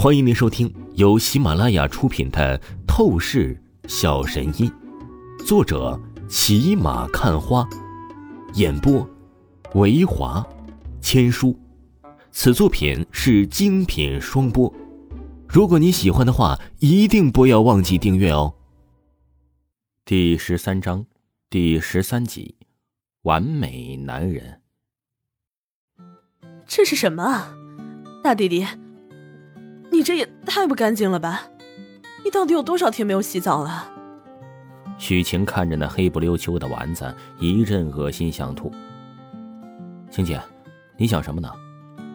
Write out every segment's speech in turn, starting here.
欢迎您收听由喜马拉雅出品的《透视小神医》，作者骑马看花，演播维华千书。此作品是精品双播。如果你喜欢的话，一定不要忘记订阅哦。第十三章，第十三集，完美男人。这是什么啊，大弟弟？你这也太不干净了吧！你到底有多少天没有洗澡了？许晴看着那黑不溜秋的丸子，一阵恶心想吐。晴姐，你想什么呢？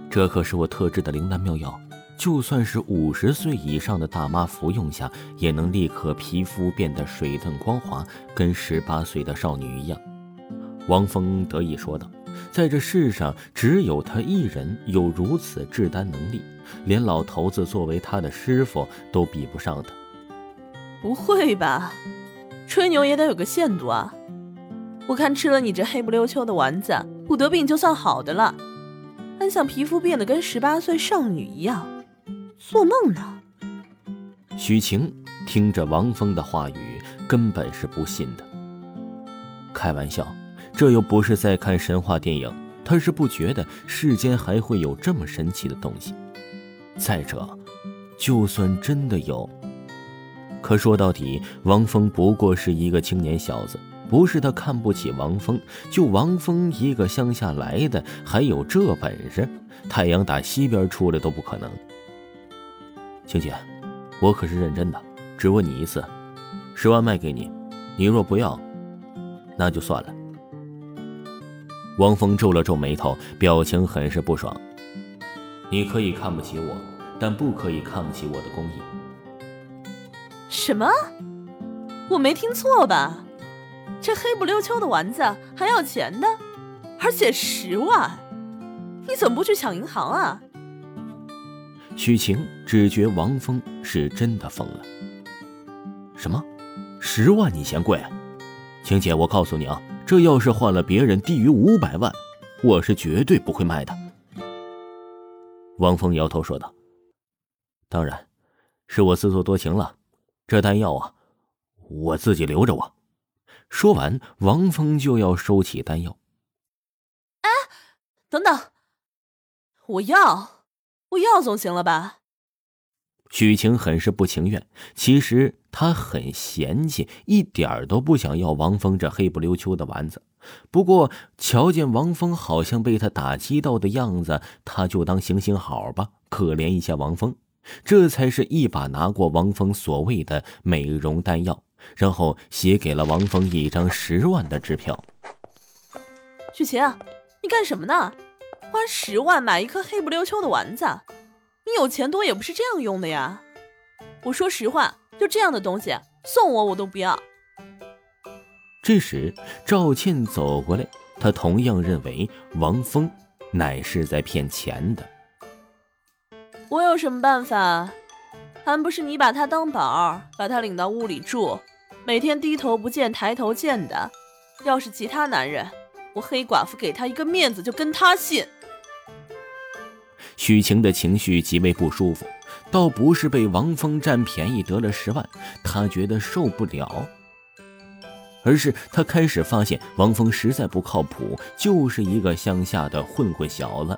这可是我特制的灵丹妙药，就算是五十岁以上的大妈服用下，也能立刻皮肤变得水嫩光滑，跟十八岁的少女一样。王峰得意说道。在这世上，只有他一人有如此制丹能力，连老头子作为他的师傅都比不上他。不会吧？吹牛也得有个限度啊！我看吃了你这黑不溜秋的丸子，不得病就算好的了，还想皮肤变得跟十八岁少女一样？做梦呢！许晴听着王峰的话语，根本是不信的。开玩笑。这又不是在看神话电影，他是不觉得世间还会有这么神奇的东西。再者，就算真的有，可说到底，王峰不过是一个青年小子，不是他看不起王峰，就王峰一个乡下来的，还有这本事，太阳打西边出来都不可能。青姐，我可是认真的，只问你一次，十万卖给你，你若不要，那就算了。王峰皱了皱眉头，表情很是不爽。你可以看不起我，但不可以看不起我的工艺。什么？我没听错吧？这黑不溜秋的丸子还要钱的，而且十万？你怎么不去抢银行啊？许晴只觉王峰是真的疯了。什么？十万你嫌贵？晴姐，我告诉你啊。这要是换了别人，低于五百万，我是绝对不会卖的。王峰摇头说道：“当然，是我自作多情了。这丹药啊，我自己留着。”我说完，王峰就要收起丹药。哎，等等，我要，我要总行了吧？许晴很是不情愿，其实她很嫌弃，一点儿都不想要王峰这黑不溜秋的丸子。不过瞧见王峰好像被他打击到的样子，他就当行行好吧，可怜一下王峰。这才是一把拿过王峰所谓的美容丹药，然后写给了王峰一张十万的支票。许晴，你干什么呢？花十万买一颗黑不溜秋的丸子？你有钱多也不是这样用的呀！我说实话，就这样的东西送我我都不要。这时赵倩走过来，她同样认为王峰乃是在骗钱的。我有什么办法？还不是你把他当宝，把他领到屋里住，每天低头不见抬头见的。要是其他男人，我黑寡妇给他一个面子就跟他姓。许晴的情绪极为不舒服，倒不是被王峰占便宜得了十万，她觉得受不了，而是她开始发现王峰实在不靠谱，就是一个乡下的混混小子。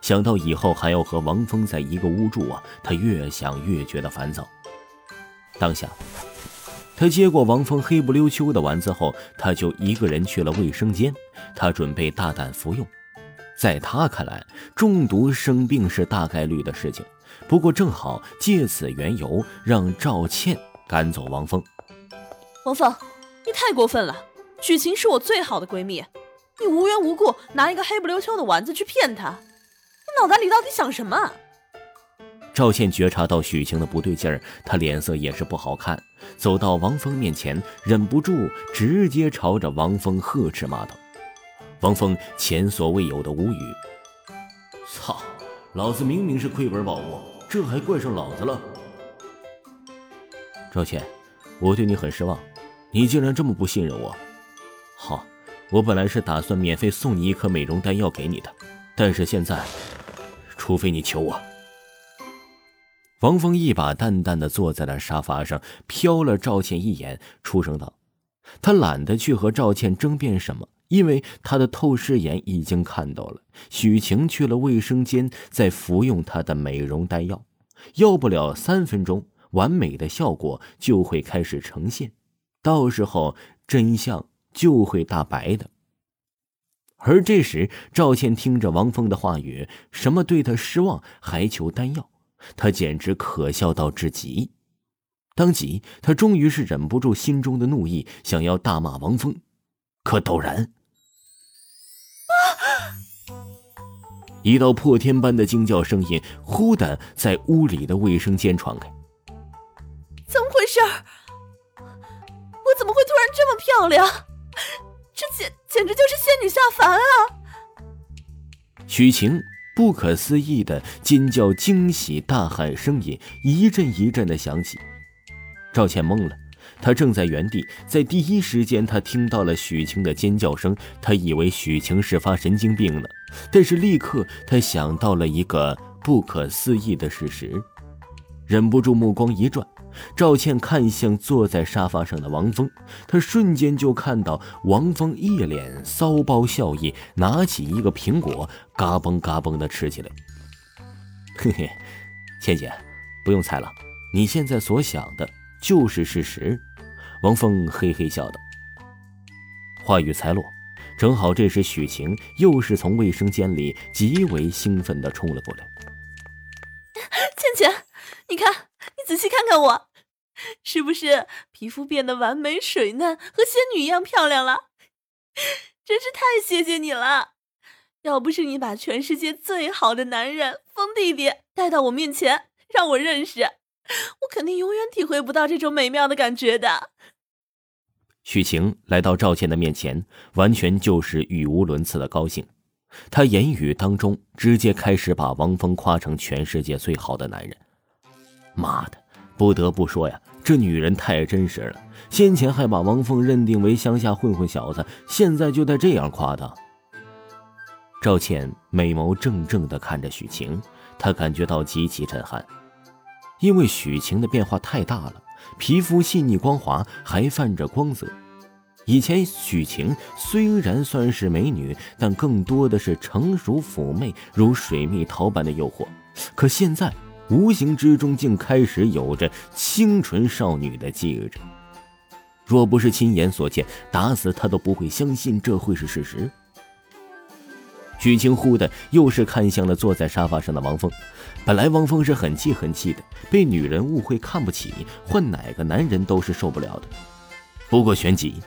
想到以后还要和王峰在一个屋住啊，她越想越觉得烦躁。当下，她接过王峰黑不溜秋的丸子后，她就一个人去了卫生间，她准备大胆服用。在他看来，中毒生病是大概率的事情。不过正好借此缘由，让赵倩赶走王峰。王峰，你太过分了！许晴是我最好的闺蜜，你无缘无故拿一个黑不溜秋的丸子去骗她，你脑袋里到底想什么？赵倩觉察到许晴的不对劲儿，她脸色也是不好看，走到王峰面前，忍不住直接朝着王峰呵斥骂道。王峰前所未有的无语。操！老子明明是亏本宝物，这还怪上老子了。赵倩，我对你很失望，你竟然这么不信任我。好，我本来是打算免费送你一颗美容丹药给你的，但是现在，除非你求我。王峰一把淡淡的坐在了沙发上，瞟了赵倩一眼，出声道：“他懒得去和赵倩争辩什么，因为他的透视眼已经看到了许晴去了卫生间，在服用她的美容丹药，要不了三分钟，完美的效果就会开始呈现，到时候真相就会大白的。”而这时，赵倩听着王峰的话语，什么对他失望，还求丹药。他简直可笑到至极，当即他终于是忍不住心中的怒意，想要大骂王峰，可陡然，一道破天般的惊叫声音忽的在屋里的卫生间传开。怎么回事？我怎么会突然这么漂亮？这简简直就是仙女下凡啊！许晴。不可思议的尖叫、惊喜、大喊声音一阵一阵的响起，赵倩懵了。他正在原地，在第一时间，他听到了许晴的尖叫声，他以为许晴是发神经病了，但是立刻他想到了一个不可思议的事实，忍不住目光一转。赵倩看向坐在沙发上的王峰，他瞬间就看到王峰一脸骚包笑意，拿起一个苹果，嘎嘣嘎嘣的吃起来。嘿嘿，倩姐，不用猜了，你现在所想的就是事实。王峰嘿嘿笑道。话语才落，正好这时许晴又是从卫生间里极为兴奋的冲了过来。倩倩，你看。你仔细看看我，是不是皮肤变得完美水嫩，和仙女一样漂亮了？真是太谢谢你了！要不是你把全世界最好的男人风弟弟带到我面前让我认识，我肯定永远体会不到这种美妙的感觉的。许晴来到赵倩的面前，完全就是语无伦次的高兴，她言语当中直接开始把王峰夸成全世界最好的男人。妈的，不得不说呀，这女人太真实了。先前还把王峰认定为乡下混混小子，现在就在这样夸他。赵倩美眸怔怔地看着许晴，她感觉到极其震撼，因为许晴的变化太大了，皮肤细腻光滑，还泛着光泽。以前许晴虽然算是美女，但更多的是成熟妩媚，如水蜜桃般的诱惑，可现在。无形之中，竟开始有着清纯少女的气质。若不是亲眼所见，打死他都不会相信这会是事实。许晴忽的又是看向了坐在沙发上的王峰。本来王峰是很气很气的，被女人误会看不起，换哪个男人都是受不了的。不过旋即，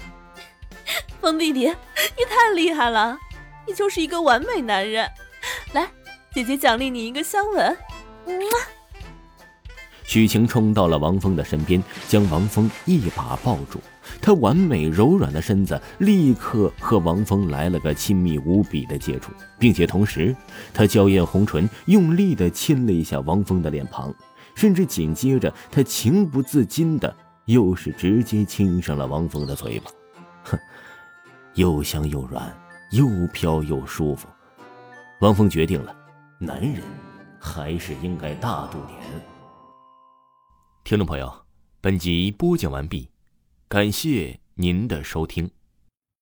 峰弟弟，你太厉害了，你就是一个完美男人。来，姐姐奖励你一个香吻。许晴冲到了王峰的身边，将王峰一把抱住。她完美柔软的身子立刻和王峰来了个亲密无比的接触，并且同时，她娇艳红唇用力的亲了一下王峰的脸庞，甚至紧接着，她情不自禁的又是直接亲上了王峰的嘴巴。哼，又香又软，又飘又舒服。王峰决定了，男人。还是应该大度点。听众朋友，本集播讲完毕，感谢您的收听。